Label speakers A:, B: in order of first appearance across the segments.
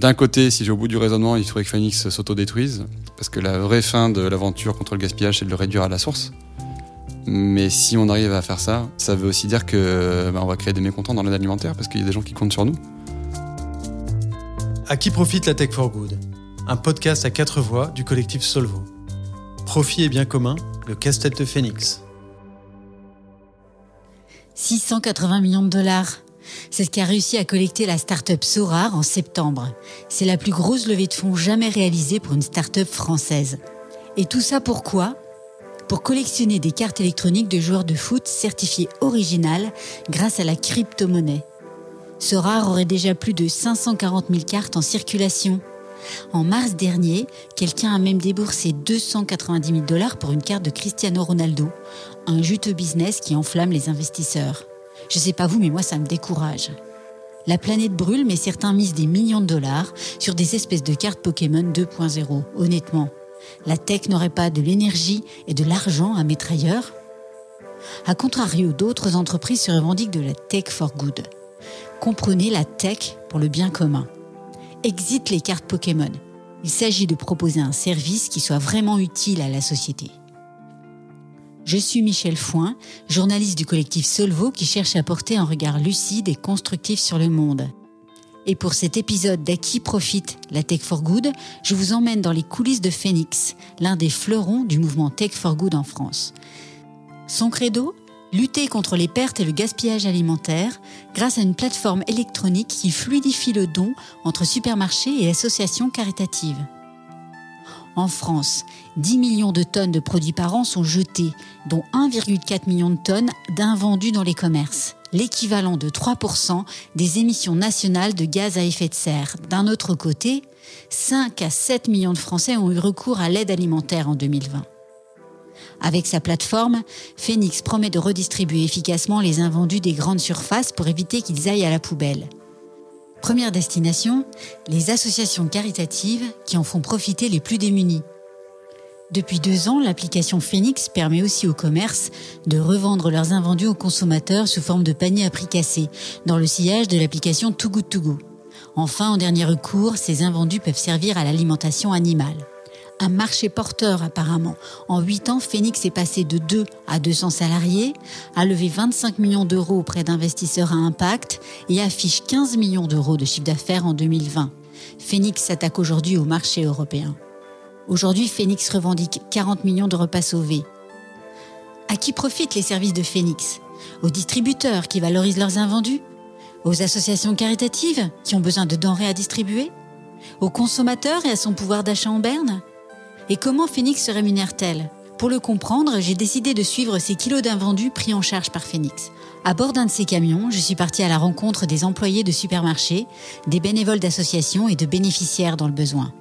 A: D'un côté, si j'ai au bout du raisonnement, il faudrait que Phoenix s'autodétruise, parce que la vraie fin de l'aventure contre le gaspillage, c'est de le réduire à la source. Mais si on arrive à faire ça, ça veut aussi dire que bah, on va créer des mécontents dans l'aide alimentaire, parce qu'il y a des gens qui comptent sur nous.
B: À qui profite la Tech for Good? Un podcast à quatre voix du collectif Solvo. Profit et bien commun, le casse-tête de Phoenix.
C: 680 millions de dollars. C'est ce qu'a réussi à collecter la start-up Sorar en septembre. C'est la plus grosse levée de fonds jamais réalisée pour une start-up française. Et tout ça pourquoi? Pour collectionner des cartes électroniques de joueurs de foot certifiées originales grâce à la crypto-monnaie. Sorar aurait déjà plus de 540 000 cartes en circulation. En mars dernier, quelqu'un a même déboursé 290 000 dollars pour une carte de Cristiano Ronaldo, un juteux business qui enflamme les investisseurs. Je sais pas vous, mais moi ça me décourage. La planète brûle, mais certains misent des millions de dollars sur des espèces de cartes Pokémon 2.0. Honnêtement, la tech n'aurait pas de l'énergie et de l'argent à mettre ailleurs? A contrario, d'autres entreprises se revendiquent de la tech for good. Comprenez la tech pour le bien commun. Exit les cartes Pokémon. Il s'agit de proposer un service qui soit vraiment utile à la société. Je suis Michel Foin, journaliste du collectif Solvo qui cherche à porter un regard lucide et constructif sur le monde. Et pour cet épisode d'À qui profite la Tech for Good, je vous emmène dans les coulisses de Phoenix, l'un des fleurons du mouvement Tech for Good en France. Son credo Lutter contre les pertes et le gaspillage alimentaire grâce à une plateforme électronique qui fluidifie le don entre supermarchés et associations caritatives. En France, 10 millions de tonnes de produits par an sont jetées, dont 1,4 million de tonnes d'invendus dans les commerces, l'équivalent de 3% des émissions nationales de gaz à effet de serre. D'un autre côté, 5 à 7 millions de Français ont eu recours à l'aide alimentaire en 2020. Avec sa plateforme, Phoenix promet de redistribuer efficacement les invendus des grandes surfaces pour éviter qu'ils aillent à la poubelle. Première destination, les associations caritatives qui en font profiter les plus démunis. Depuis deux ans, l'application Phoenix permet aussi aux commerces de revendre leurs invendus aux consommateurs sous forme de paniers à prix cassé, dans le sillage de l'application Too Good Go. Enfin, en dernier recours, ces invendus peuvent servir à l'alimentation animale un marché porteur apparemment. En 8 ans, Phoenix est passé de 2 à 200 salariés, a levé 25 millions d'euros auprès d'investisseurs à impact et affiche 15 millions d'euros de chiffre d'affaires en 2020. Phoenix s'attaque aujourd'hui au marché européen. Aujourd'hui, Phoenix revendique 40 millions de repas sauvés. À qui profitent les services de Phoenix? Aux distributeurs qui valorisent leurs invendus? Aux associations caritatives qui ont besoin de denrées à distribuer? Aux consommateurs et à son pouvoir d'achat en berne? Et comment Phoenix se rémunère-t-elle? Pour le comprendre, j'ai décidé de suivre ces kilos d'invendus pris en charge par Phoenix. À bord d'un de ces camions, je suis partie à la rencontre des employés de supermarchés, des bénévoles d'associations et de bénéficiaires dans le besoin.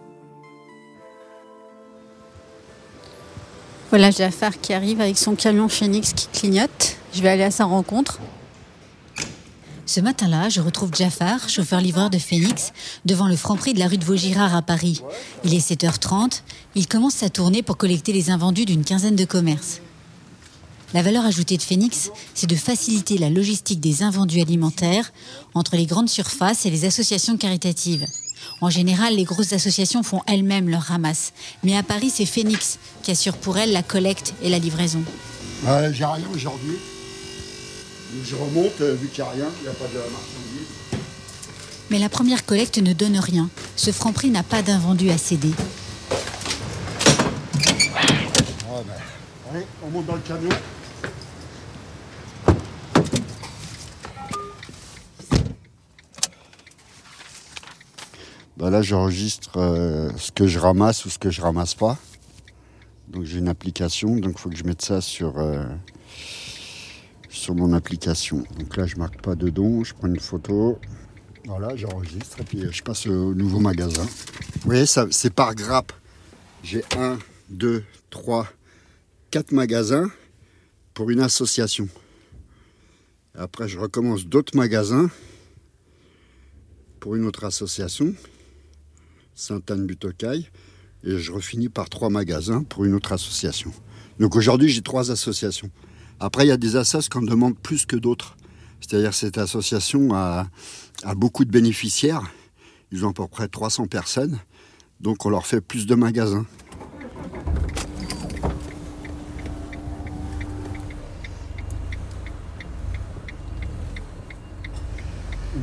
C: Voilà Jafar qui arrive avec son camion Phoenix qui clignote. Je vais aller à sa rencontre. Ce matin-là, je retrouve Jafar, chauffeur-livreur de Phoenix, devant le franc-prix de la rue de Vaugirard à Paris. Il est 7h30, il commence sa tournée pour collecter les invendus d'une quinzaine de commerces. La valeur ajoutée de Phoenix, c'est de faciliter la logistique des invendus alimentaires entre les grandes surfaces et les associations caritatives. En général, les grosses associations font elles-mêmes leur ramasse. Mais à Paris, c'est Phoenix qui assure pour elles la collecte et la livraison.
D: J'ai rien aujourd'hui. Je remonte, euh, vu qu'il n'y a rien, il n'y a pas de marchandise.
C: Mais la première collecte ne donne rien. Ce franc prix n'a pas d'invendu à céder.
D: Ah ben, allez, on monte dans le camion. Ben là, j'enregistre euh, ce que je ramasse ou ce que je ramasse pas. Donc j'ai une application, donc il faut que je mette ça sur, euh, sur mon application. Donc là, je marque pas de don, je prends une photo. Voilà, j'enregistre et puis je passe au nouveau magasin. Vous voyez, c'est par grappe. J'ai un, deux, trois, quatre magasins pour une association. Après, je recommence d'autres magasins pour une autre association, Sainte-Anne-Butocaille, et je refinis par trois magasins pour une autre association. Donc aujourd'hui, j'ai trois associations. Après, il y a des associations qu'on demande plus que d'autres. C'est-à-dire cette association a, beaucoup de bénéficiaires Ils ont à peu près 300 personnes, donc on leur fait plus de magasins.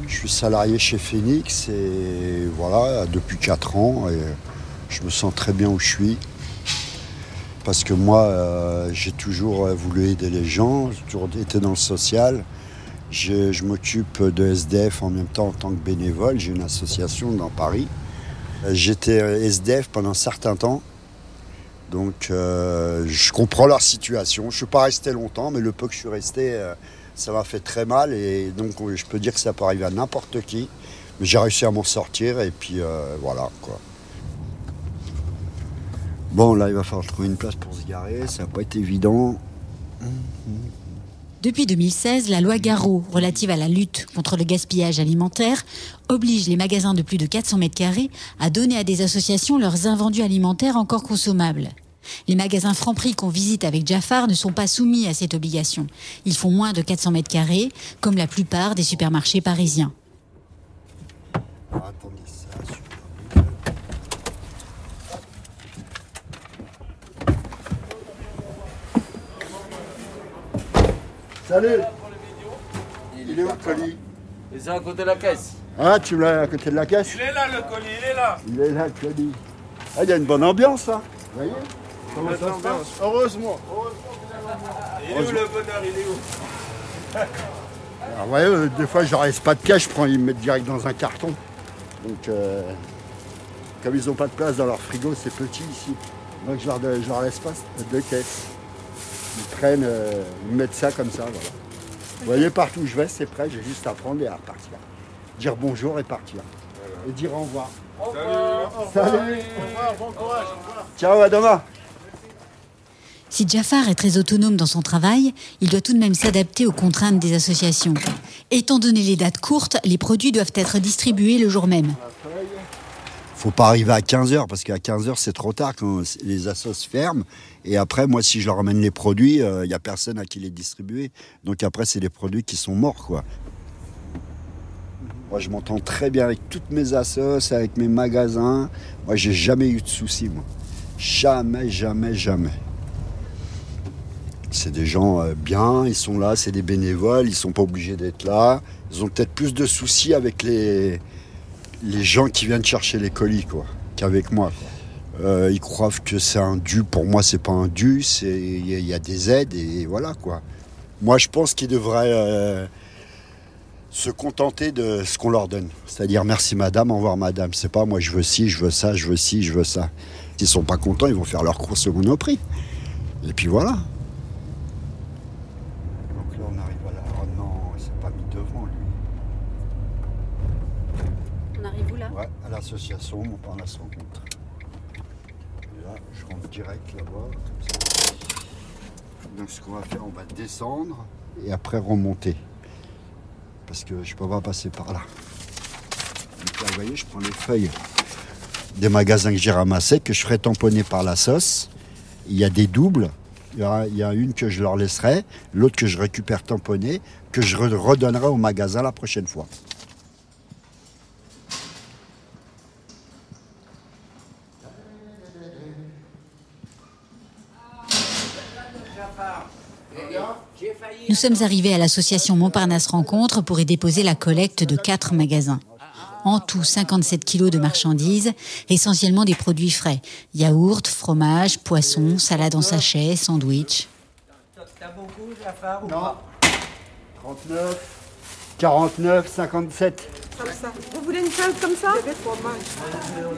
D: Je suis salarié chez Phoenix et voilà, depuis 4 ans, et je me sens très bien où je suis. Parce que moi, euh, j'ai toujours voulu aider les gens, j'ai toujours été dans le social. Je, m'occupe de SDF en même temps en tant que bénévole. J'ai une association dans Paris. Euh, J'étais SDF pendant un certain temps. Donc euh, je comprends leur situation. Je ne suis pas resté longtemps, mais le peu que je suis resté, euh, ça m'a fait très mal. Et donc je peux dire que ça peut arriver à n'importe qui. Mais j'ai réussi à m'en sortir et puis euh, voilà quoi. Bon là il va falloir trouver une place pour se garer, ça n'a pas été évident.
C: Depuis 2016, la loi Garot relative à la lutte contre le gaspillage alimentaire oblige les magasins de plus de 400 mètres carrés à donner à des associations leurs invendus alimentaires encore consommables. Les magasins Franprix qu'on visite avec Jafar ne sont pas soumis à cette obligation. Ils font moins de 400 mètres carrés, comme la plupart des supermarchés parisiens.
D: Attendez, ça, Salut Il est où le colis?
E: Et c'est à côté de la caisse.
D: Ah, tu l'as à côté de la caisse?
E: Il est là le colis, il est là.
D: Il est là, le colis. Ah, il y a une bonne ambiance, là. Vous voyez? Comment ça se passe? Heureusement.
E: Il est où le bonheur, il est où?
D: Alors, vous voyez, euh, des fois, je leur laisse pas de cash, je prends, ils me mettent direct dans un carton. Donc, euh, comme ils n'ont pas de place dans leur frigo, c'est petit ici. Donc, je leur, je leur laisse pas de caisse. Ils prennent, euh, ils mettent ça comme ça, voilà. Vous voyez, partout où je vais, c'est prêt, j'ai juste à prendre et à repartir. Dire bonjour et partir. Et dire au revoir. Salut Ciao, à demain
C: Si Jafar est très autonome dans son travail, il doit tout de même s'adapter aux contraintes des associations. Étant donné les dates courtes, les produits doivent être distribués le jour même.
D: Faut pas arriver à 15h parce qu'à 15h c'est trop tard quand les assos ferment. Et après, moi, si je leur ramène les produits, il n'y a personne à qui les distribuer. Donc après, c'est des produits qui sont morts, quoi. Moi, je m'entends très bien avec toutes mes assos, avec mes magasins. Moi, j'ai jamais eu de soucis, moi. Jamais, jamais, jamais. C'est des gens euh, bien, ils sont là, c'est des bénévoles, ils sont pas obligés d'être là. Ils ont peut-être plus de soucis avec les, les gens qui viennent chercher les colis, quoi, qu'avec moi. Euh, ils croient que c'est un dû. Pour moi, c'est pas un dû. C'est il y, a- il y a des aides et voilà quoi. Moi, je pense qu'ils devraient euh, se contenter de ce qu'on leur donne. C'est-à-dire merci madame, au revoir madame. C'est pas moi, je veux ci, je veux ça, je veux ci, je veux ça. S'ils sont pas contents, ils vont faire leur course au monoprix. Et puis voilà. Donc là, on arrive à la. Oh non, il s'est pas mis devant lui.
C: On arrive
D: l'association Montparnasse Rencontre. Et là, je rentre direct là-bas. Donc ce qu'on va faire, on va descendre et après remonter. Parce que je peux pas passer par là. Donc là, vous voyez, je prends les feuilles des magasins que j'ai ramassés, que je ferai tamponner par la sauce. Il y a des doubles. Il y, aura- il y a une que je leur laisserai, l'autre que je récupère tamponnée, que je re- redonnerai au magasin la prochaine fois.
C: Sommes arrivés à l'association Montparnasse Rencontre pour y déposer la collecte de quatre magasins. En tout, 57 kilos de marchandises, essentiellement des produits frais. Yaourt, fromage, poisson, salade en sachet, sandwich.
E: T'as beaucoup, Jafar ou
D: Non.
E: pas?
D: 39, 49, 57.
F: Comme ça. Vous voulez une salade comme ça?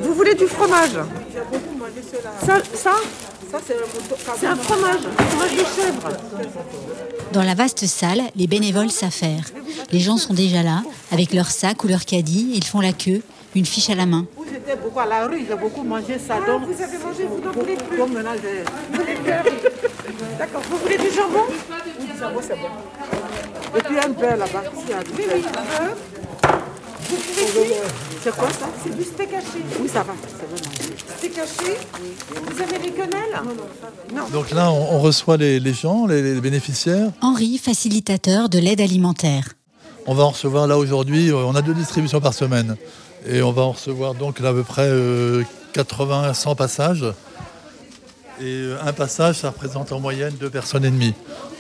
F: Vous voulez du fromage? Ça, ça, c'est un fromage, un fromage de chèvre.
C: Dans la vaste salle, les bénévoles s'affairent. Les gens sont déjà là, avec leur sac ou leur caddie, ils font la queue, une fiche à la main.
G: J'étais beaucoup à la rue, j'ai beaucoup mangé ça. donc,
F: Ah, vous avez mangé, vous n'en voulez plus.
G: donc maintenant, j'ai-
F: D'accord. Vous voulez du jambon?
G: Oui, ça va, c'est bon. Et puis un beurre là-bas. s'il y a du
F: Oui, oui, un beurre. Vous pouvez cuire
G: C'est quoi ça?
F: C'est du steak haché.
G: Oui, ça va.
F: Steak haché Vous avez les quenelles? Non.
H: Donc là, on, on reçoit les, les gens, les, les bénéficiaires.
C: Henri, facilitateur de l'aide alimentaire.
H: On va en recevoir là aujourd'hui, euh, on a deux distributions par semaine. Et on va en recevoir donc à peu près 80 à 100 passages. Et euh, un passage, ça représente en moyenne deux personnes et demie.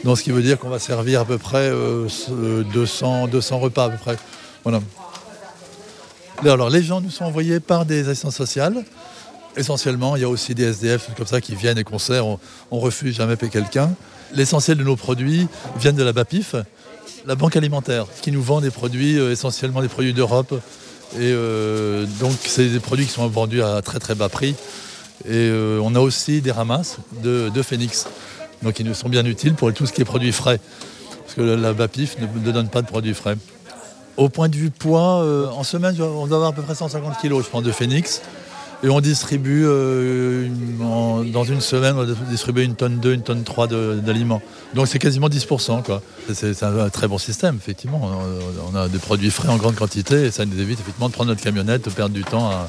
H: Donc ce qui veut dire qu'on va servir à peu près 200, 200 repas à peu près. Voilà. Alors les gens nous sont envoyés par des assistances sociales. Essentiellement, il y a aussi des SDF comme ça qui viennent et qu'on sert. On, on refuse jamais payer quelqu'un. L'essentiel de nos produits viennent de la BAPIF, la banque alimentaire, qui nous vend des produits, euh, essentiellement des produits d'Europe. Et euh, donc, c'est des produits qui sont vendus à très très bas prix. Et euh, on a aussi des ramasses de, Phoenix, donc ils nous sont bien utiles pour tout ce qui est produits frais. Parce que la BAPIF ne, donne pas de produits frais. Au point de vue poids, en semaine, on doit avoir à peu près 150 kg, je pense, de Phoenix. Et on distribue, euh, dans une semaine, on va distribuer une tonne 2, une tonne 3 d'aliments. Donc c'est quasiment 10%. C'est un très bon système, effectivement. On a des produits frais en grande quantité et ça nous évite effectivement de prendre notre camionnette, de perdre du temps à,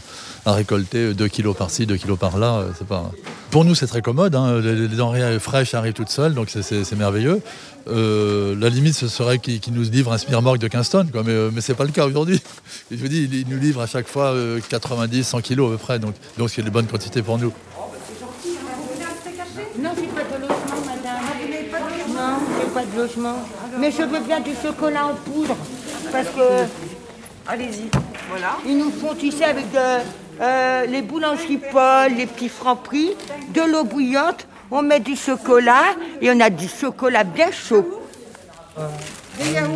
H: récolter 2 kilos par-ci, 2 kilos par-là. Euh, pas... Pour nous, c'est très commode. Hein. Les, denrées fraîches arrivent toutes seules, donc c'est merveilleux. Euh, la limite, ce serait qu'ils nous livrent un Smirmorg de 15 tonnes, quoi, mais, ce n'est pas le cas aujourd'hui. Je vous dis, ils nous livrent à chaque fois 90, euh, 100 kilos à peu près, donc donc c'est de bonnes quantités pour nous.
I: Non, j'ai pas de logement, madame. Non, j'ai pas de logement. Mais je veux bien du chocolat en poudre, parce que...
F: Allez-y, voilà.
I: Ils nous font, tu sais, avec les boulangeries Paul, les petits francs prix, de l'eau bouillante, on met du chocolat et on a du chocolat bien chaud.
F: Des yaourts.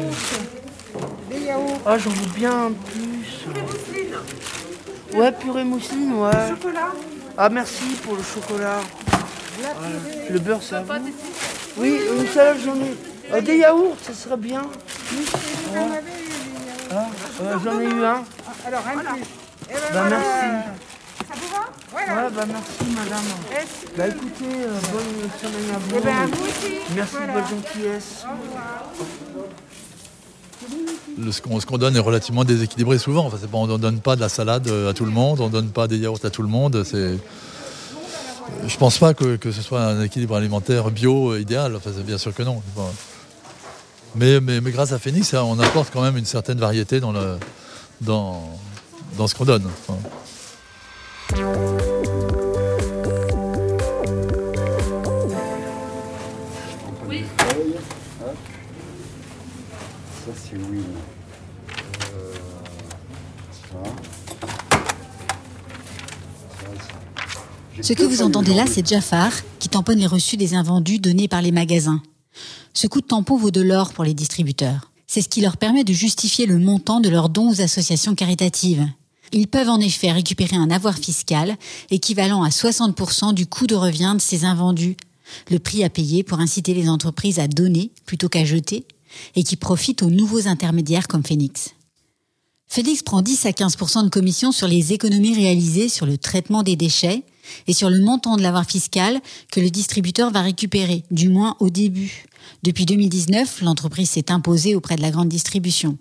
F: Des yaourts.
G: Ah, j'en veux bien plus. Ouais, purée mousseline, ouais.
F: chocolat.
G: Ah, merci pour le chocolat. Le beurre, ça Oui, une salade, j'en ai. Euh, des yaourts, ça serait bien. Ah, j'en ai eu un.
F: Alors, un plus.
G: Eh ben, bah, merci.
F: Ça vous va?
G: Ouais, bah merci madame. Bah écoutez, euh, bonne semaine à vous.
F: Eh ben, vous aussi.
G: Merci de votre gentillesse.
H: Ce qu'on donne est relativement déséquilibré souvent. Enfin, on ne donne pas de la salade euh, à tout le monde, on ne donne pas des yaourts à tout le monde. Je ne pense pas que, ce soit un équilibre alimentaire bio euh, idéal. Enfin, bien sûr que non. Mais, mais, grâce à Phoenix, on apporte quand même une certaine variété dans, le, dans, dans ce qu'on donne.
D: C'est oui.
C: Ce que vous entendez là, c'est Jafar qui tamponne les reçus des invendus donnés par les magasins. Ce coup de tampon vaut de l'or pour les distributeurs. C'est ce qui leur permet de justifier le montant de leurs dons aux associations caritatives. Ils peuvent en effet récupérer un avoir fiscal équivalent à 60% du coût de revient de ces invendus, le prix à payer pour inciter les entreprises à donner plutôt qu'à jeter, et qui profitent aux nouveaux intermédiaires comme Phoenix. Phoenix prend 10 à 15% de commission sur les économies réalisées sur le traitement des déchets et sur le montant de l'avoir fiscal que le distributeur va récupérer, du moins au début. Depuis 2019, l'entreprise s'est imposée auprès de la grande distribution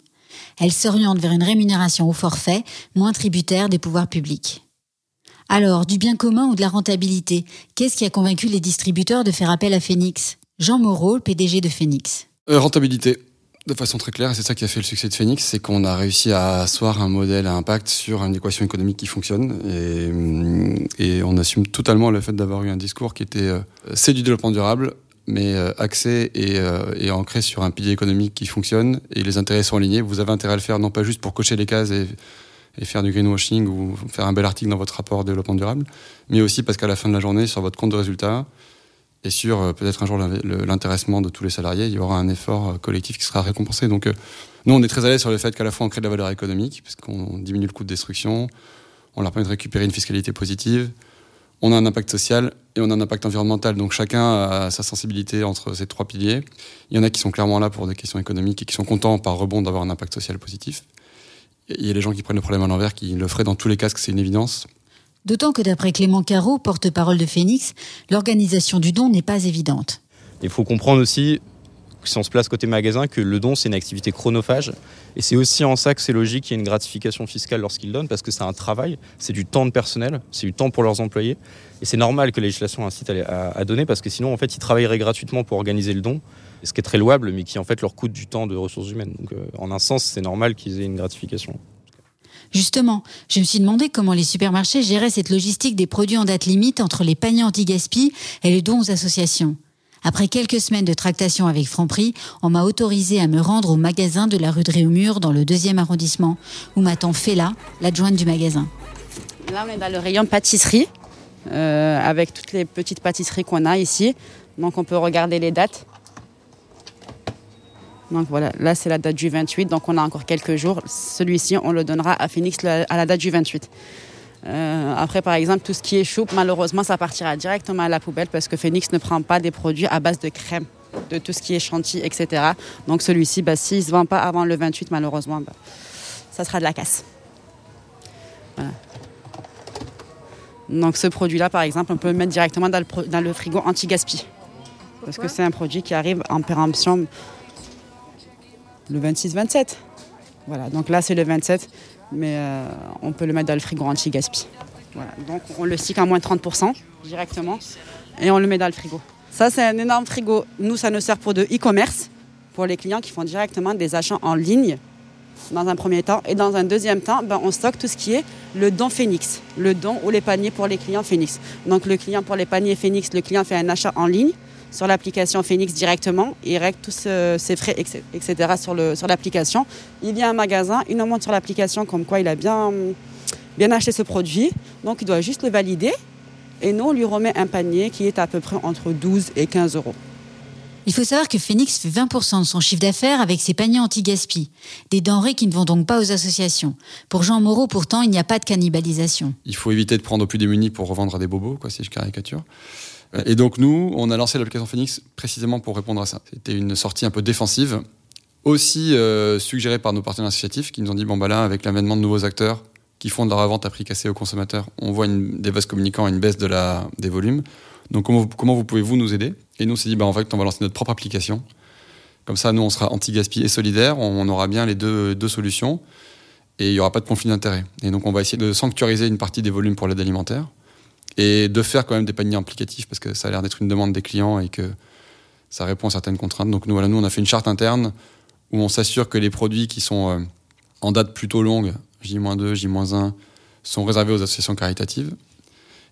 C: elle s'oriente vers une rémunération au forfait moins tributaire des pouvoirs publics. Alors, du bien commun ou de la rentabilité, qu'est-ce qui a convaincu les distributeurs de faire appel à Phoenix? Jean Moreau, PDG de Phoenix.
A: Euh, rentabilité, de façon très claire, c'est ça qui a fait le succès de Phoenix, c'est qu'on a réussi à asseoir un modèle à impact sur une équation économique qui fonctionne, et, on assume totalement le fait d'avoir eu un discours qui était euh, c'est du développement durable, mais euh, axé et, et, ancré sur un pilier économique qui fonctionne et les intérêts sont alignés. Vous avez intérêt à le faire non pas juste pour cocher les cases et, et faire du greenwashing ou faire un bel article dans votre rapport développement durable, mais aussi parce qu'à la fin de la journée, sur votre compte de résultat et sur euh, peut-être un jour l'intéressement de tous les salariés, il y aura un effort collectif qui sera récompensé. Donc nous, on est très à sur le fait qu'à la fois on crée de la valeur économique, puisqu'on diminue le coût de destruction, on leur permet de récupérer une fiscalité positive, on a un impact social et on a un impact environnemental. Donc chacun a sa sensibilité entre ces trois piliers. Il y en a qui sont clairement là pour des questions économiques et qui sont contents par rebond d'avoir un impact social positif. il y a les gens qui prennent le problème à l'envers, qui le feraient dans tous les cas, que c'est une évidence.
C: D'autant que d'après Clément Caro, porte-parole de Phoenix, l'organisation du don n'est pas évidente.
J: Il faut comprendre aussi si on se place côté magasin, que le don, c'est une activité chronophage. Et c'est aussi en ça que c'est logique qu'il y ait une gratification fiscale lorsqu'ils donnent, parce que c'est un travail, c'est du temps de personnel, c'est du temps pour leurs employés. Et c'est normal que la législation incite à, donner, parce que sinon, en fait, ils travailleraient gratuitement pour organiser le don, ce qui est très louable, mais qui en fait leur coûte du temps de ressources humaines. Donc, euh, en un sens, c'est normal qu'ils aient une gratification.
C: Justement, je me suis demandé comment les supermarchés géraient cette logistique des produits en date limite entre les paniers anti-gaspi et les dons aux associations. Après quelques semaines de tractation avec Franprix, on m'a autorisé à me rendre au magasin de la rue de dans le deuxième arrondissement, où m'attend Fela, l'adjointe du magasin.
K: Là, on est dans le rayon pâtisserie, euh, avec toutes les petites pâtisseries qu'on a ici. Donc, on peut regarder les dates. Donc voilà, là c'est la date du 28, donc on a encore quelques jours. Celui-ci, on le donnera à Phoenix à la date du 28. Euh, après, par exemple, tout ce qui est choupe, malheureusement, ça partira directement à la poubelle parce que Phoenix ne prend pas des produits à base de crème, de tout ce qui est chantilly, etc. Donc celui-ci, bah, s'il ne se vend pas avant le 28, malheureusement, bah, ça sera de la casse. Donc ce produit-là, par exemple, on peut le mettre directement dans le, dans le frigo anti-gaspi. Parce que c'est un produit qui arrive en péremption le 26-27. Voilà, donc là c'est le 27, mais euh, on peut le mettre dans le frigo anti-gaspi. Donc on le stick à moins 30% directement et on le met dans le frigo. Ça c'est un énorme frigo. Nous ça nous sert pour de e-commerce, pour les clients qui font directement des achats en ligne dans un premier temps. Et dans un deuxième temps, ben, on stocke tout ce qui est le don Phoenix, le don ou les paniers pour les clients Phoenix. Donc le client pour les paniers Phoenix, le client fait un achat en ligne sur l'application Phoenix directement. Il règle tous ses frais, etc. sur, le, sur l'application. Il vient à un magasin, il nous montre sur l'application comme quoi il a bien, bien acheté ce produit. Donc il doit juste le valider. Et nous, on lui remet un panier qui est à peu près entre 12 et 15 euros.
C: Il faut savoir que Phoenix fait 20% de son chiffre d'affaires avec ses paniers anti-gaspi, des denrées qui ne vont donc pas aux associations. Pour Jean Moreau, pourtant, il n'y a pas de cannibalisation.
A: Il faut éviter de prendre aux plus démunis pour revendre à des bobos, quoi, si je caricature. Et donc nous, on a lancé l'application Phoenix précisément pour répondre à ça. C'était une sortie un peu défensive, aussi euh, suggérée par nos partenaires associatifs qui nous ont dit bon bah là, avec l'avènement de nouveaux acteurs qui font de la revente à prix cassé aux consommateurs, on voit une, des vases communicants une baisse des volumes. Donc comment, comment vous pouvez-vous nous aider? Et nous on s'est dit bah en fait on va lancer notre propre application. Comme ça, nous on sera anti-gaspi et solidaire, on, aura bien les deux, deux solutions et il n'y aura pas de conflit d'intérêt. Et donc on va essayer de sanctuariser une partie des volumes pour l'aide alimentaire et de faire quand même des paniers implicatifs parce que ça a l'air d'être une demande des clients et que ça répond à certaines contraintes. Donc nous, voilà, nous on a fait une charte interne où on s'assure que les produits qui sont euh, en date plutôt longue, J-2, J-1, sont réservés aux associations caritatives.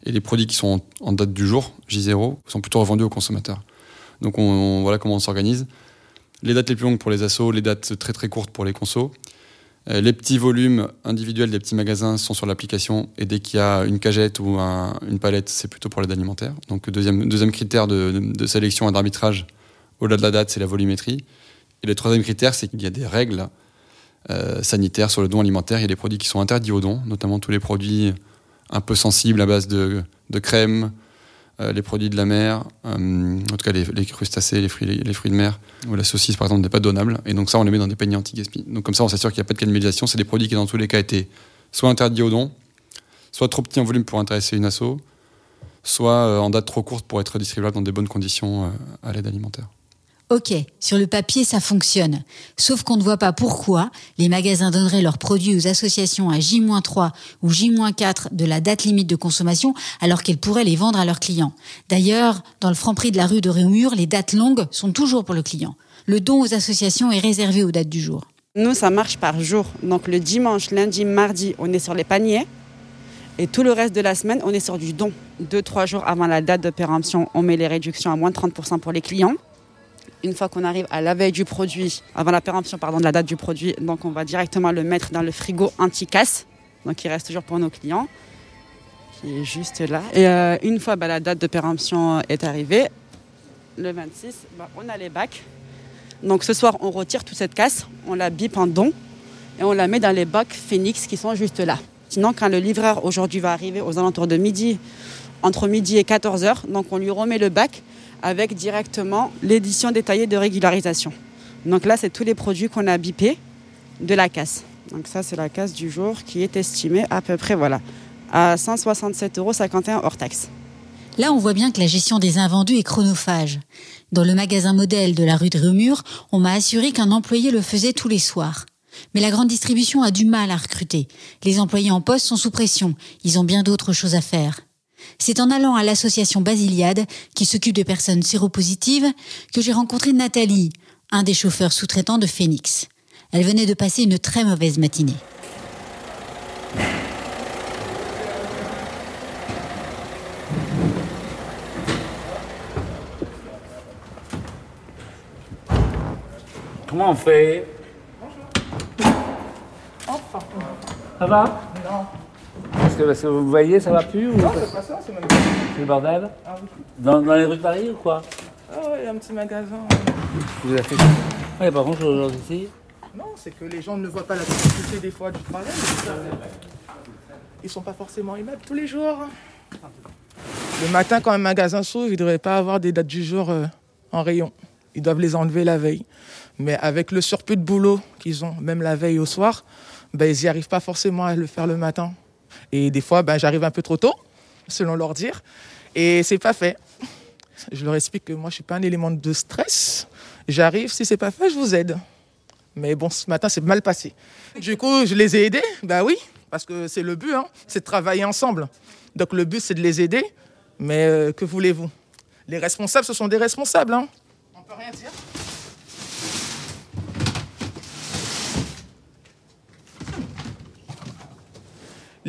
A: Et les produits qui sont en date du jour, J0, sont plutôt revendus aux consommateurs. Donc on, voilà comment on s'organise. Les dates les plus longues pour les assos, les dates très très courtes pour les consos. Euh, les petits volumes individuels des petits magasins sont sur l'application et dès qu'il y a une cagette ou une palette, c'est plutôt pour l'aide alimentaire. Donc deuxième, deuxième critère de, sélection et d'arbitrage au-delà de la date, c'est la volumétrie. Et le troisième critère, c'est qu'il y a des règles euh, sanitaires sur le don alimentaire. Il y a des produits qui sont interdits au don, notamment tous les produits un peu sensibles à base de, de crème, les produits de la mer, euh, en tout cas les, crustacés, les fruits, de mer, ou la saucisse par exemple n'est pas donnable. Et donc ça, on les met dans des paniers anti-gaspi. Donc comme ça, on s'assure qu'il n'y a pas de cannibalisation. C'est des produits qui dans tous les cas étaient soit interdits au don, soit trop petits en volume pour intéresser une asso, soit euh, en date trop courte pour être distribuables dans des bonnes conditions à l'aide alimentaire.
C: Ok, sur le papier, ça fonctionne. Sauf qu'on ne voit pas pourquoi les magasins donneraient leurs produits aux associations à J-3 ou J-4 de la date limite de consommation alors qu'elles pourraient les vendre à leurs clients. D'ailleurs, dans le franc prix de la rue de Réaumur, les dates longues sont toujours pour le client. Le don aux associations est réservé aux dates du jour.
K: Nous, ça marche par jour. Donc le dimanche, lundi, mardi, on est sur les paniers. Et tout le reste de la semaine, on est sur du don. Deux, trois jours avant la date de péremption, on met les réductions à moins de 30% pour les clients. Une fois qu'on arrive à la veille du produit, avant la péremption pardon, de la date du produit, on va directement le mettre dans le frigo anti-casse. Donc reste toujours pour nos clients, qui est juste là. Et euh, une fois bah, la date de péremption est arrivée, le 26, bah, on a les bacs. Donc ce soir, on retire toute cette casse, on la bip en don et on la met dans les bacs Phoenix qui sont juste là. Sinon, quand le livreur aujourd'hui va arriver aux alentours de midi, entre midi et 14h, donc on lui remet le bac avec directement l'édition détaillée de régularisation. Donc là, c'est tous les produits qu'on a bipés de la casse. Donc ça, c'est la casse du jour qui est estimée à peu près voilà, à 167,51 euros hors taxe.
C: Là, on voit bien que la gestion des invendus est chronophage. Dans le magasin modèle de la rue de Réaumur, on m'a assuré qu'un employé le faisait tous les soirs. Mais la grande distribution a du mal à recruter. Les employés en poste sont sous pression. Ils ont bien d'autres choses à faire. C'est en allant à l'association Basiliade, qui s'occupe des personnes séropositives, que j'ai rencontré Nathalie, un des chauffeurs sous-traitants de Phoenix. Elle venait de passer une très mauvaise matinée.
L: Comment on fait?
F: Enfin.
L: Ça va? Non. Que, vous voyez, ça va plus ou...
F: Non, c'est pas ça, c'est même
L: C'est le bordel
F: Ah oui.
L: dans, dans les rues de Paris ou quoi
F: Ah ouais, il y a un petit magasin.
L: Vous avez fait ça Il n'y a pas grand-chose ici.
F: Non, c'est que les gens ne voient pas la difficulté des fois du travail. Ils sont pas forcément aimables tous les jours. Le matin, quand un magasin s'ouvre, ils ne devraient pas avoir des dates du jour euh, en rayon. Ils doivent les enlever la veille. Mais avec le surplus de boulot qu'ils ont, même la veille au soir, ben, ils n'y arrivent pas forcément à le faire le matin. Et des fois, ben, j'arrive un peu trop tôt, selon leur dire, et c'est pas fait. Je leur explique que moi, je suis pas un élément de stress. J'arrive, si c'est pas fait, je vous aide. Mais bon, ce matin, c'est mal passé. Du coup, je les ai aidés, bah oui, parce que c'est le but, hein, c'est de travailler ensemble. Donc le but, c'est de les aider, mais euh, que voulez-vous? Les responsables, ce sont des responsables. Hein. On peut rien dire.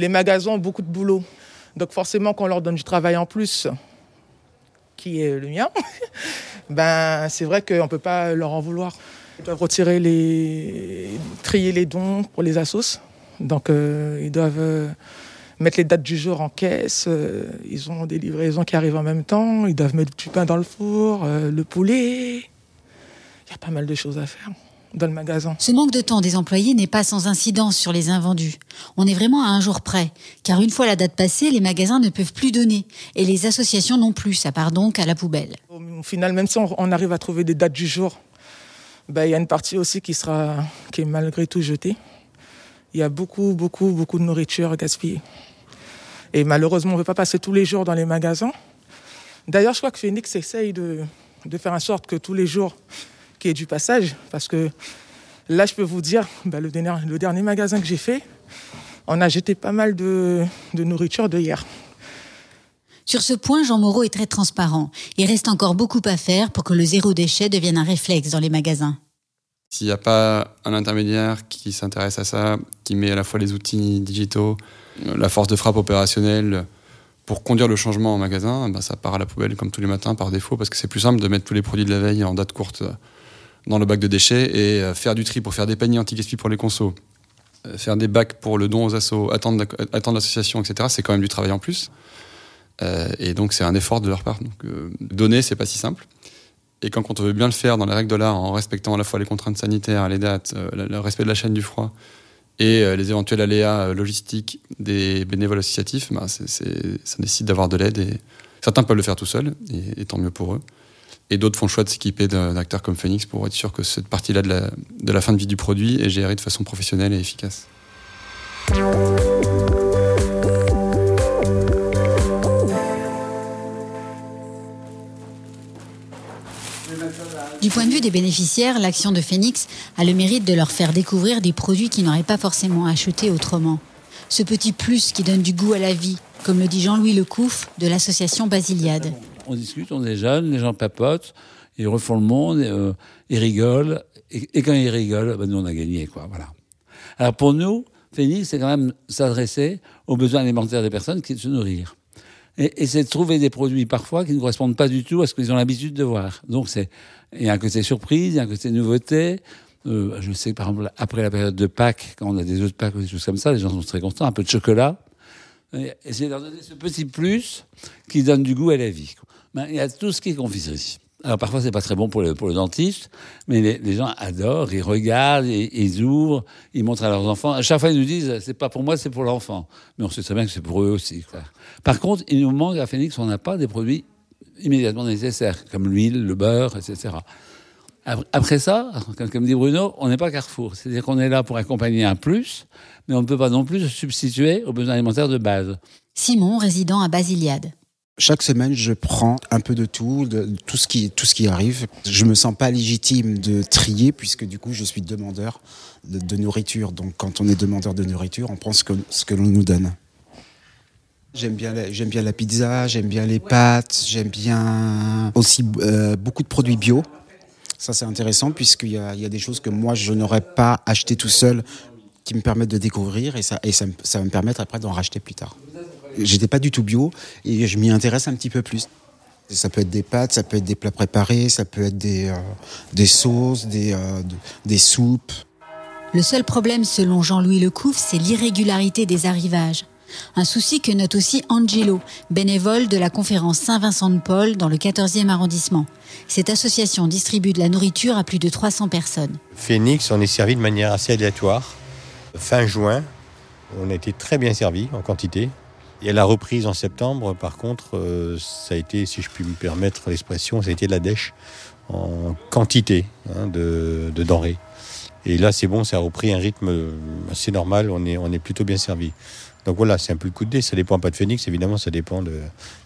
F: Les magasins ont beaucoup de boulot. Donc forcément, quand on leur donne du travail en plus, qui est le mien, ben c'est vrai qu'on ne peut pas leur en vouloir. Ils doivent retirer les. trier les dons pour les assos. Donc euh, ils doivent euh, mettre les dates du jour en caisse. euh, ils ont des livraisons qui arrivent en même temps. Ils doivent mettre du pain dans le four, le poulet. Il y a pas mal de choses à faire dans le magasin.
C: Ce manque de temps des employés n'est pas sans incidence sur les invendus. On est vraiment à un jour près, car une fois la date passée, les magasins ne peuvent plus donner, et les associations non plus, ça part donc à la poubelle.
F: Au final, même si on, arrive à trouver des dates du jour, ben, il y a une partie aussi qui, sera, qui est malgré tout jetée. Il y a beaucoup, beaucoup, beaucoup de nourriture gaspillée. Et malheureusement, on ne peut pas passer tous les jours dans les magasins. D'ailleurs, je crois que Phoenix essaye de, de faire en sorte que tous les jours, ait du passage. Parce que là, je peux vous dire, ben, le, dernier, le dernier magasin que j'ai fait, on a jeté pas mal de, de nourriture de hier.
C: Sur ce point, Jean Moreau est très transparent. Il reste encore beaucoup à faire pour que le zéro déchet devienne un réflexe dans les magasins.
A: S'il n'y a pas un intermédiaire qui s'intéresse à ça, qui met à la fois les outils digitaux, la force de frappe opérationnelle pour conduire le changement en magasin, ben ça part à la poubelle comme tous les matins par défaut parce que c'est plus simple de mettre tous les produits de la veille en date courte euh, dans le bac de déchets et euh, faire du tri pour faire des paniers anti-gaspi pour les consos, euh, faire des bacs pour le don aux assos, attendre, la- attendre l'association, etc. C'est quand même du travail en plus. Euh, et donc c'est un effort de leur part. Donc, euh, donner, c'est pas si simple. Et quand, quand on veut bien le faire dans les règles de l'art, en respectant à la fois les contraintes sanitaires, les dates, euh, le, respect de la chaîne du froid et euh, les éventuels aléas euh, logistiques des bénévoles associatifs, c'est- ça nécessite d'avoir de l'aide. Certains peuvent le faire tout seuls, et tant mieux pour eux. Et d'autres font le choix de s'équiper d'un- d'acteurs comme Phoenix pour être sûr que cette partie-là de la, de la fin de vie du produit est gérée de façon professionnelle et efficace.
C: Du point de vue des bénéficiaires, l'action de Phoenix a le mérite de leur faire découvrir des produits qu'ils n'auraient pas forcément achetés autrement. Ce petit plus qui donne du goût à la vie, comme le dit Jean-Louis Lecouf de l'association Basiliade.
L: On discute, on est jeunes, les gens papotent, ils refont le monde, euh, ils rigolent, et, quand ils rigolent, ben nous on a gagné, quoi. Voilà. Alors pour nous, Phoenix, c'est quand même s'adresser aux besoins alimentaires des personnes qui de se nourrir. Et, c'est de trouver des produits parfois qui ne correspondent pas du tout à ce qu'ils ont l'habitude de voir. Donc c'est, il y a un côté surprise, il y a un côté nouveauté. Euh, je sais que par exemple après la période de Pâques, quand on a des œufs de Pâques ou des choses comme ça, les gens sont très contents, un peu de chocolat. Et de leur donner ce petit plus qui donne du goût à la vie. Ben, il y a tout ce qui est confiserie. Alors parfois c'est pas très bon pour le, dentiste, mais les, gens adorent, ils regardent, ils, ouvrent, ils montrent à leurs enfants. À chaque fois ils nous disent c'est pas pour moi, c'est pour l'enfant. Mais on sait très bien que c'est pour eux aussi. Par contre, il nous manque à Phoenix, on n'a pas des produits immédiatement nécessaires, comme l'huile, le beurre, etc. Après- ça, comme dit Bruno, on n'est pas Carrefour. C'est-à-dire qu'on est là pour accompagner un plus, mais on ne peut pas non plus se substituer aux besoins alimentaires de base.
C: Simon, résident à Basiliade.
M: Chaque semaine, je prends un peu de tout, de tout ce qui, tout ce qui arrive. Je me sens pas légitime de trier puisque du coup, je suis demandeur de, nourriture. Donc, quand on est demandeur de nourriture, on prend ce que, ce que l'on nous donne. J'aime bien, j'aime bien la pizza, j'aime bien les pâtes, j'aime bien aussi euh, beaucoup de produits bio. Ça, c'est intéressant puisqu'il y a, il y a des choses que moi, je n'aurais pas acheté tout seul qui me permettent de découvrir et et ça, ça va me permettre après d'en racheter plus tard. J'étais pas du tout bio et je m'y intéresse un petit peu plus. Ça peut être des pâtes, ça peut être des plats préparés, ça peut être des, euh, des sauces, des, euh, des soupes.
C: Le seul problème, selon Jean-Louis Lecouf, c'est l'irrégularité des arrivages. Un souci que note aussi Angelo, bénévole de la conférence Saint-Vincent de Paul dans le 14e arrondissement. Cette association distribue de la nourriture à plus de 300 personnes.
N: Phoenix, on est servi de manière assez aléatoire. Fin juin, on a été très bien servi en quantité. Et la reprise en septembre, par contre, euh, ça a été, si je puis me permettre l'expression, ça a été la dèche en quantité hein, de, de denrées. Et là, c'est bon, ça a repris un rythme assez normal, on est, plutôt bien servi. Donc voilà, c'est un peu le coup de dé. Ça dépend pas de Phoenix, évidemment, ça dépend de,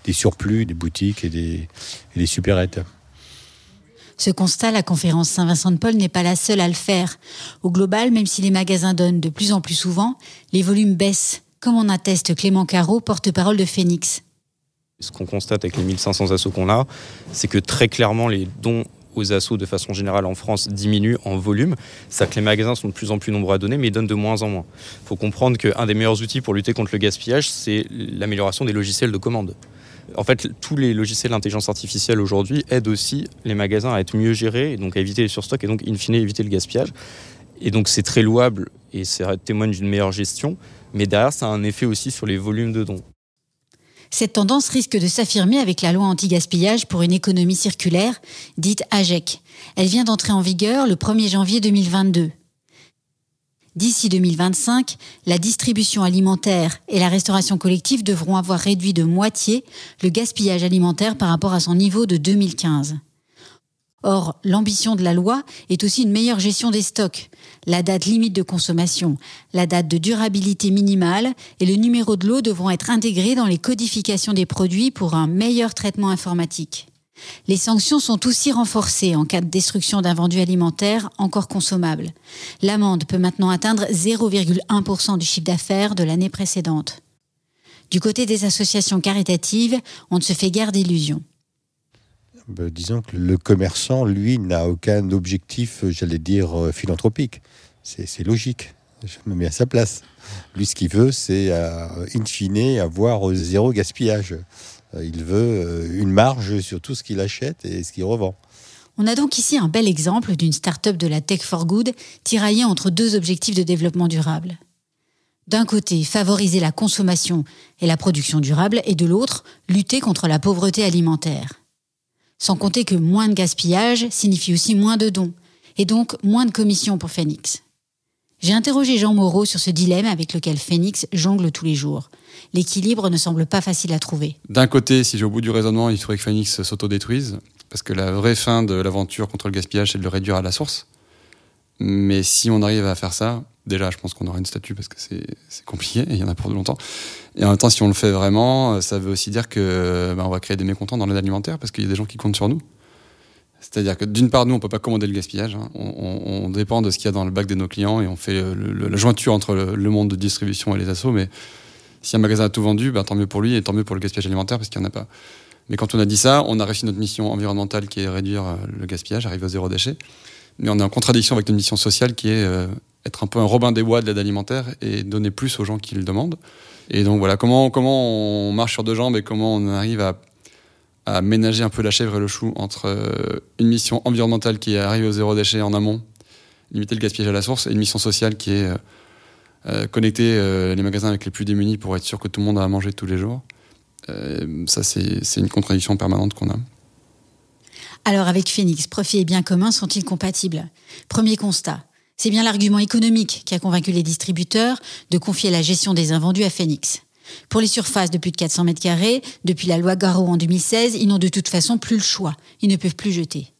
N: des surplus, des boutiques et des, et des supérettes.
C: Ce constat, la conférence Saint-Vincent de Paul n'est pas la seule à le faire. Au global, même si les magasins donnent de plus en plus souvent, les volumes baissent, comme en atteste Clément Caro, porte-parole de Phoenix.
J: Ce qu'on constate avec les 1500 assos qu'on a, c'est que très clairement, les dons aux assos de façon générale en France diminuent en volume. Ça que les magasins sont de plus en plus nombreux à donner, mais ils donnent de moins en moins. Il faut comprendre qu'un des meilleurs outils pour lutter contre le gaspillage, c'est l'amélioration des logiciels de commande. En fait, tous les logiciels d'intelligence artificielle aujourd'hui aident aussi les magasins à être mieux gérés, et donc à éviter les surstocks, et donc in fine éviter le gaspillage. Et donc c'est très louable, et ça témoigne d'une meilleure gestion, mais derrière, ça a un effet aussi sur les volumes de dons.
C: Cette tendance risque de s'affirmer avec la loi anti-gaspillage pour une économie circulaire, dite AGEC. Elle vient d'entrer en vigueur le 1er janvier 2022. D'ici 2025, la distribution alimentaire et la restauration collective devront avoir réduit de moitié le gaspillage alimentaire par rapport à son niveau de 2015. Or, l'ambition de la loi est aussi une meilleure gestion des stocks, la date limite de consommation, la date de durabilité minimale et le numéro de l'eau devront être intégrés dans les codifications des produits pour un meilleur traitement informatique. Les sanctions sont aussi renforcées en cas de destruction d'un vendu alimentaire encore consommable. L'amende peut maintenant atteindre 0,1% du chiffre d'affaires de l'année précédente. Du côté des associations caritatives, on ne se fait guère d'illusions.
N: Ben, disons que le commerçant, lui, n'a aucun objectif, j'allais dire, euh, philanthropique. C'est logique. Je me mets à sa place. Lui, ce qu'il veut, c'est, euh, in fine, avoir zéro gaspillage. Euh, il veut une marge sur tout ce qu'il achète et ce qu'il revend.
C: On a donc ici un bel exemple d'une start-up de la tech for good tiraillée entre deux objectifs de développement durable. D'un côté, favoriser la consommation et la production durable, et de l'autre, lutter contre la pauvreté alimentaire. Sans compter que moins de gaspillage signifie aussi moins de dons, et donc moins de commissions pour Phoenix. J'ai interrogé Jean Moreau sur ce dilemme avec lequel Phoenix jongle tous les jours. L'équilibre ne semble pas facile à trouver.
A: D'un côté, si j'ai au bout du raisonnement, il faudrait que Phoenix s'autodétruise, parce que la vraie fin de l'aventure contre le gaspillage, c'est de le réduire à la source. Mais si on arrive à faire ça, déjà, je pense qu'on aura une statue parce que c'est compliqué et il y en a pour longtemps. Et en même temps, si on le fait vraiment, ça veut aussi dire que ben, on va créer des mécontents dans l'aide alimentaire parce qu'il y a des gens qui comptent sur nous. C'est-à-dire que d'une part, nous, on peut pas commander le gaspillage. Hein. On, dépend de ce qu'il y a dans le bac de nos clients et on fait la jointure entre le, monde de distribution et les assos. Mais si un magasin a tout vendu, ben, tant mieux pour lui et tant mieux pour le gaspillage alimentaire parce qu'il n'y en a pas. Mais quand on a dit ça, on a réussi notre mission environnementale qui est réduire euh, le gaspillage, arriver au zéro déchet. Mais on est en contradiction avec notre mission sociale qui est euh, être un peu un Robin des Bois de l'aide alimentaire et donner plus aux gens qui le demandent. Et donc voilà, comment, comment on marche sur deux jambes et comment on arrive à, à ménager un peu la chèvre et le chou entre euh, une mission environnementale qui arrive au zéro déchet en amont, limiter le gaspillage à la source, et une mission sociale qui est euh, euh connecter euh, les magasins avec les plus démunis pour être sûr que tout le monde a à manger tous les jours. ça, c'est une contradiction permanente qu'on a.
C: Alors avec Phoenix, profit et bien commun sont-ils compatibles? Premier constat, c'est bien l'argument économique qui a convaincu les distributeurs de confier la gestion des invendus à Phoenix. Pour les surfaces de plus de 400 mètres carrés, depuis la loi Garot en 2016, ils n'ont de toute façon plus le choix. Ils ne peuvent plus jeter.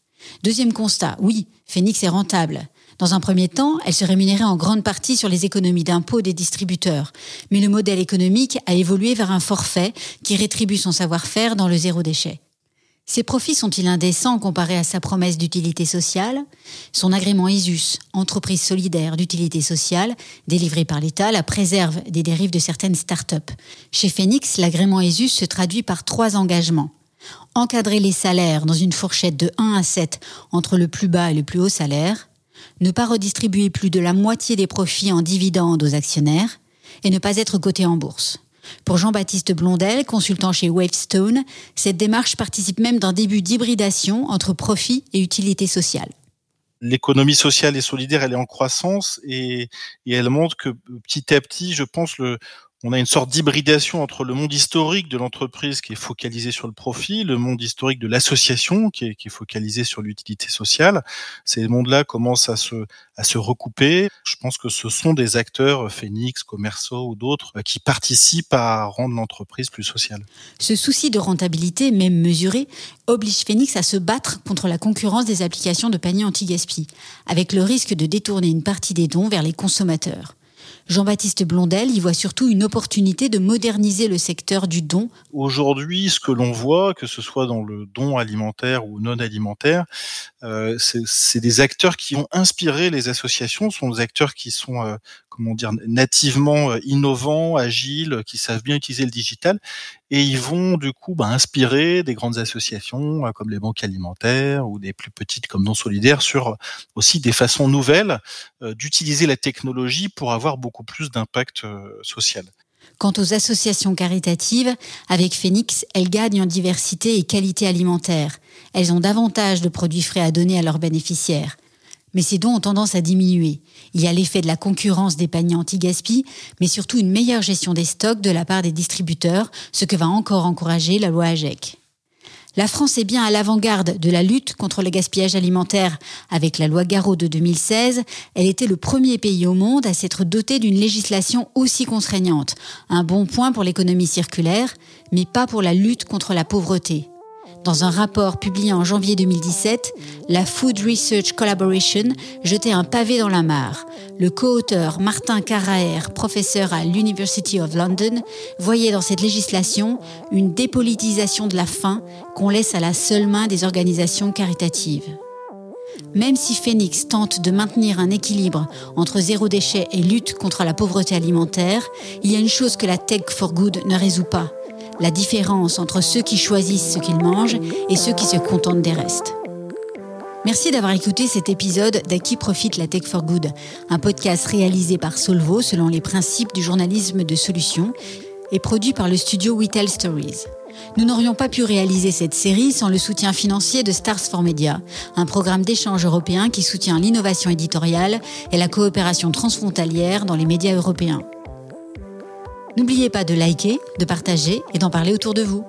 C: Deuxième constat, oui, Phoenix est rentable. Dans un premier temps, elle se rémunérait en grande partie sur les économies d'impôts des distributeurs. Mais le modèle économique a évolué vers un forfait qui rétribue son savoir-faire dans le zéro déchet. Ses profits sont-ils indécents comparés à sa promesse d'utilité sociale? Son agrément ISUS, entreprise solidaire d'utilité sociale, délivré par l'État, la préserve des dérives de certaines start-up. Chez Phoenix, l'agrément ISUS se traduit par trois engagements. Encadrer les salaires dans une fourchette de 1 à 7 entre le plus bas et le plus haut salaire, ne pas redistribuer plus de la moitié des profits en dividendes aux actionnaires et ne pas être coté en bourse. Pour Jean-Baptiste Blondel, consultant chez Wavestone, cette démarche participe même d'un début d'hybridation entre profit et utilité sociale.
O: L'économie sociale et solidaire, elle est en croissance et, et, elle montre que petit à petit, je pense, le, on a une sorte d'hybridation entre le monde historique de l'entreprise qui est focalisé sur le profit, le monde historique de l'association qui est, focalisé sur l'utilité sociale. Ces mondes-là commencent à se, recouper. Je pense que ce sont des acteurs, Phoenix, Commerceau ou d'autres, qui participent à rendre l'entreprise plus sociale.
C: Ce souci de rentabilité, même mesuré, oblige Phoenix à se battre contre la concurrence des applications de panier anti-gaspi, avec le risque de détourner une partie des dons vers les consommateurs. Jean-Baptiste Blondel y voit surtout une opportunité de moderniser le secteur du don.
O: Aujourd'hui, ce que l'on voit, que ce soit dans le don alimentaire ou non alimentaire, euh, c'est des acteurs qui ont inspiré les associations, sont des acteurs qui sont euh, comment dire, nativement euh, innovants, agiles, qui savent bien utiliser le digital, et ils vont du coup bah, inspirer des grandes associations euh, comme les banques alimentaires ou des plus petites comme Non Solidaires sur euh, aussi des façons nouvelles d'utiliser la technologie pour avoir beaucoup plus d'impact social.
C: Quant aux associations caritatives, avec Phoenix, elles gagnent en diversité et qualité alimentaire. Elles ont davantage de produits frais à donner à leurs bénéficiaires mais ces dons ont tendance à diminuer. Il y a l'effet de la concurrence des paniers anti-gaspi, mais surtout une meilleure gestion des stocks de la part des distributeurs, ce que va encore encourager la loi AGEC. La France est bien à l'avant-garde de la lutte contre le gaspillage alimentaire. Avec la loi Garot de 2016, elle était le premier pays au monde à s'être doté d'une législation aussi contraignante. Un bon point pour l'économie circulaire, mais pas pour la lutte contre la pauvreté. Dans un rapport publié en janvier 2017, la Food Research Collaboration jetait un pavé dans la mare. Le co-auteur Martin Caraer, professeur à l'University of London, voyait dans cette législation une dépolitisation de la faim qu'on laisse à la seule main des organisations caritatives. Même si Phoenix tente de maintenir un équilibre entre zéro déchet et lutte contre la pauvreté alimentaire, il y a une chose que la Tech for Good ne résout pas la différence entre ceux qui choisissent ce qu'ils mangent et ceux qui se contentent des restes. Merci d'avoir écouté cet épisode d'À qui profite la Tech for Good, un podcast réalisé par Solvo selon les principes du journalisme de solution et produit par le studio We Tell Stories. Nous n'aurions pas pu réaliser cette série sans le soutien financier de Stars for Media, un programme d'échange européen qui soutient l'innovation éditoriale et la coopération transfrontalière dans les médias européens. N'oubliez pas de liker, de partager et d'en parler autour de vous.